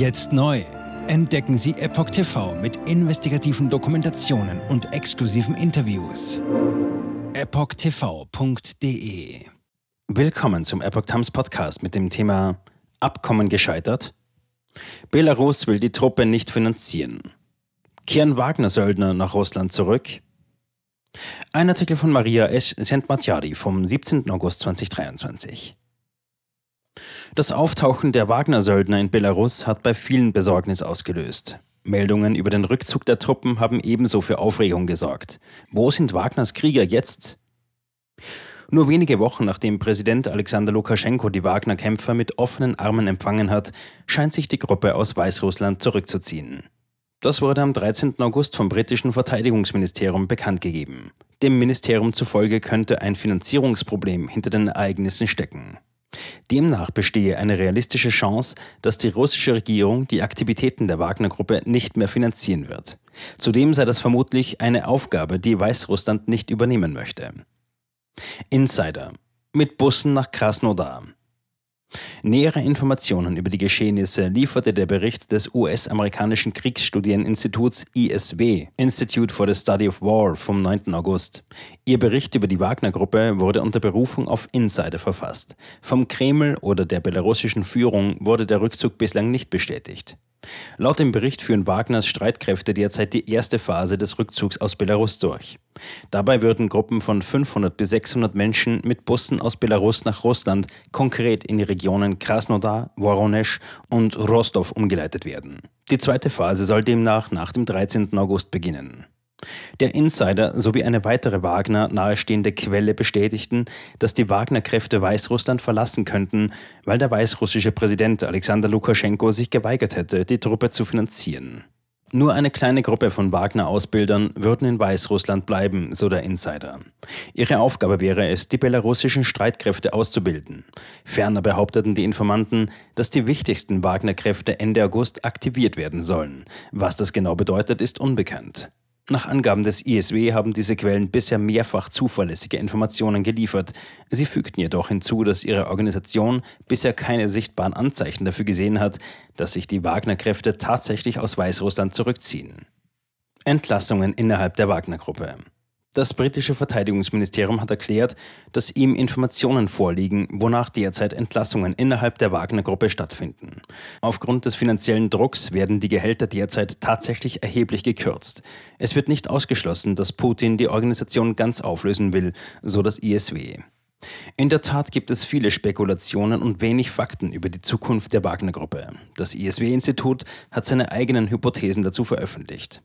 Jetzt neu. Entdecken Sie Epoch TV mit investigativen Dokumentationen und exklusiven Interviews. EpochTV.de Willkommen zum Epoch Times Podcast mit dem Thema Abkommen gescheitert? Belarus will die Truppe nicht finanzieren. Kehren Wagner-Söldner nach Russland zurück? Ein Artikel von Maria S. Sentmatjari vom 17. August 2023. Das Auftauchen der Wagner-Söldner in Belarus hat bei vielen Besorgnis ausgelöst. Meldungen über den Rückzug der Truppen haben ebenso für Aufregung gesorgt. Wo sind Wagners Krieger jetzt? Nur wenige Wochen nachdem Präsident Alexander Lukaschenko die Wagner-Kämpfer mit offenen Armen empfangen hat, scheint sich die Gruppe aus Weißrussland zurückzuziehen. Das wurde am 13. August vom britischen Verteidigungsministerium bekannt gegeben. Dem Ministerium zufolge könnte ein Finanzierungsproblem hinter den Ereignissen stecken. Demnach bestehe eine realistische Chance, dass die russische Regierung die Aktivitäten der Wagner-Gruppe nicht mehr finanzieren wird. Zudem sei das vermutlich eine Aufgabe, die Weißrussland nicht übernehmen möchte. Insider. Mit Bussen nach Krasnodar. Nähere Informationen über die Geschehnisse lieferte der Bericht des US-amerikanischen Kriegsstudieninstituts ISW, Institute for the Study of War, vom 9. August. Ihr Bericht über die Wagner-Gruppe wurde unter Berufung auf Insider verfasst. Vom Kreml oder der belarussischen Führung wurde der Rückzug bislang nicht bestätigt. Laut dem Bericht führen Wagners Streitkräfte derzeit die erste Phase des Rückzugs aus Belarus durch. Dabei würden Gruppen von 500 bis 600 Menschen mit Bussen aus Belarus nach Russland konkret in die Regionen Krasnodar, Voronezh und Rostov umgeleitet werden. Die zweite Phase soll demnach nach dem 13. August beginnen. Der Insider sowie eine weitere Wagner nahestehende Quelle bestätigten, dass die Wagner-Kräfte Weißrussland verlassen könnten, weil der weißrussische Präsident Alexander Lukaschenko sich geweigert hätte, die Truppe zu finanzieren. Nur eine kleine Gruppe von Wagner-Ausbildern würden in Weißrussland bleiben, so der Insider. Ihre Aufgabe wäre es, die belarussischen Streitkräfte auszubilden. Ferner behaupteten die Informanten, dass die wichtigsten Wagner-Kräfte Ende August aktiviert werden sollen. Was das genau bedeutet, ist unbekannt. Nach Angaben des ISW haben diese Quellen bisher mehrfach zuverlässige Informationen geliefert. Sie fügten jedoch hinzu, dass ihre Organisation bisher keine sichtbaren Anzeichen dafür gesehen hat, dass sich die Wagner-Kräfte tatsächlich aus Weißrussland zurückziehen. Entlassungen innerhalb der Wagner-Gruppe. Das britische Verteidigungsministerium hat erklärt, dass ihm Informationen vorliegen, wonach derzeit Entlassungen innerhalb der Wagner-Gruppe stattfinden. Aufgrund des finanziellen Drucks werden die Gehälter derzeit tatsächlich erheblich gekürzt. Es wird nicht ausgeschlossen, dass Putin die Organisation ganz auflösen will, so das ISW. In der Tat gibt es viele Spekulationen und wenig Fakten über die Zukunft der Wagner-Gruppe. Das ISW-Institut hat seine eigenen Hypothesen dazu veröffentlicht.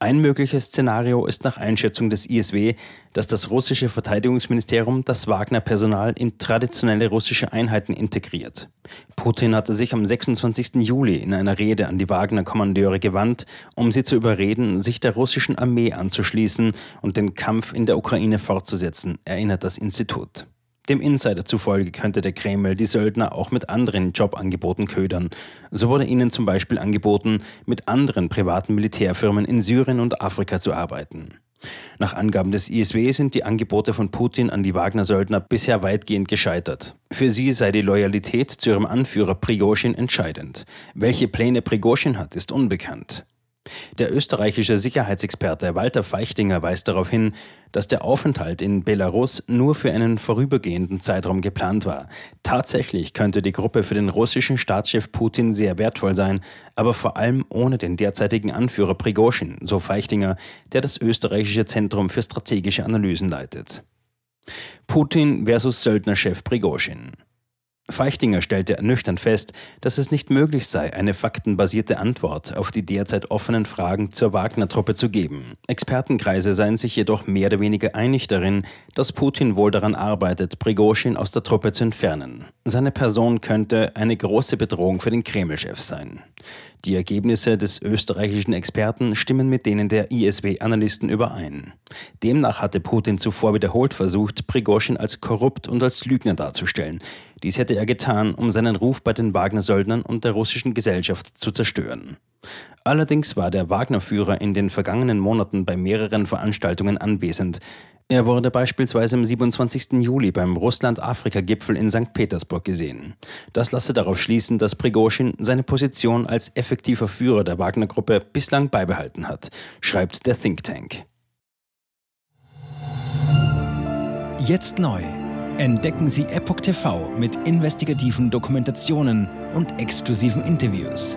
Ein mögliches Szenario ist nach Einschätzung des ISW, dass das russische Verteidigungsministerium das Wagner-Personal in traditionelle russische Einheiten integriert. Putin hatte sich am 26. Juli in einer Rede an die Wagner-Kommandeure gewandt, um sie zu überreden, sich der russischen Armee anzuschließen und den Kampf in der Ukraine fortzusetzen, erinnert das Institut. Dem Insider zufolge könnte der Kreml die Söldner auch mit anderen Jobangeboten ködern. So wurde ihnen zum Beispiel angeboten, mit anderen privaten Militärfirmen in Syrien und Afrika zu arbeiten. Nach Angaben des ISW sind die Angebote von Putin an die Wagner-Söldner bisher weitgehend gescheitert. Für sie sei die Loyalität zu ihrem Anführer Prigozhin entscheidend. Welche Pläne Prigozhin hat, ist unbekannt. Der österreichische Sicherheitsexperte Walter Feichtinger weist darauf hin, dass der Aufenthalt in Belarus nur für einen vorübergehenden Zeitraum geplant war. Tatsächlich könnte die Gruppe für den russischen Staatschef Putin sehr wertvoll sein, aber vor allem ohne den derzeitigen Anführer Prigozhin, so Feichtinger, der das österreichische Zentrum für strategische Analysen leitet. Putin versus Söldnerchef Prigozhin. Feichtinger stellte ernüchternd fest, dass es nicht möglich sei, eine faktenbasierte Antwort auf die derzeit offenen Fragen zur Wagner-Truppe zu geben. Expertenkreise seien sich jedoch mehr oder weniger einig darin, dass Putin wohl daran arbeitet, Prigozhin aus der Truppe zu entfernen. Seine Person könnte eine große Bedrohung für den Kreml-Chef sein. Die Ergebnisse des österreichischen Experten stimmen mit denen der ISW-Analysten überein. Demnach hatte Putin zuvor wiederholt versucht, Prigozhin als korrupt und als Lügner darzustellen. Dies hätte er getan, um seinen Ruf bei den Wagner-Söldnern und der russischen Gesellschaft zu zerstören. Allerdings war der Wagner-Führer in den vergangenen Monaten bei mehreren Veranstaltungen anwesend. Er wurde beispielsweise am 27. Juli beim Russland-Afrika-Gipfel in St. Petersburg gesehen. Das lasse darauf schließen, dass Prigoschin seine Position als effektiver Führer der Wagner-Gruppe bislang beibehalten hat, schreibt der Think Tank. Jetzt neu. Entdecken Sie Epoch TV mit investigativen Dokumentationen und exklusiven Interviews.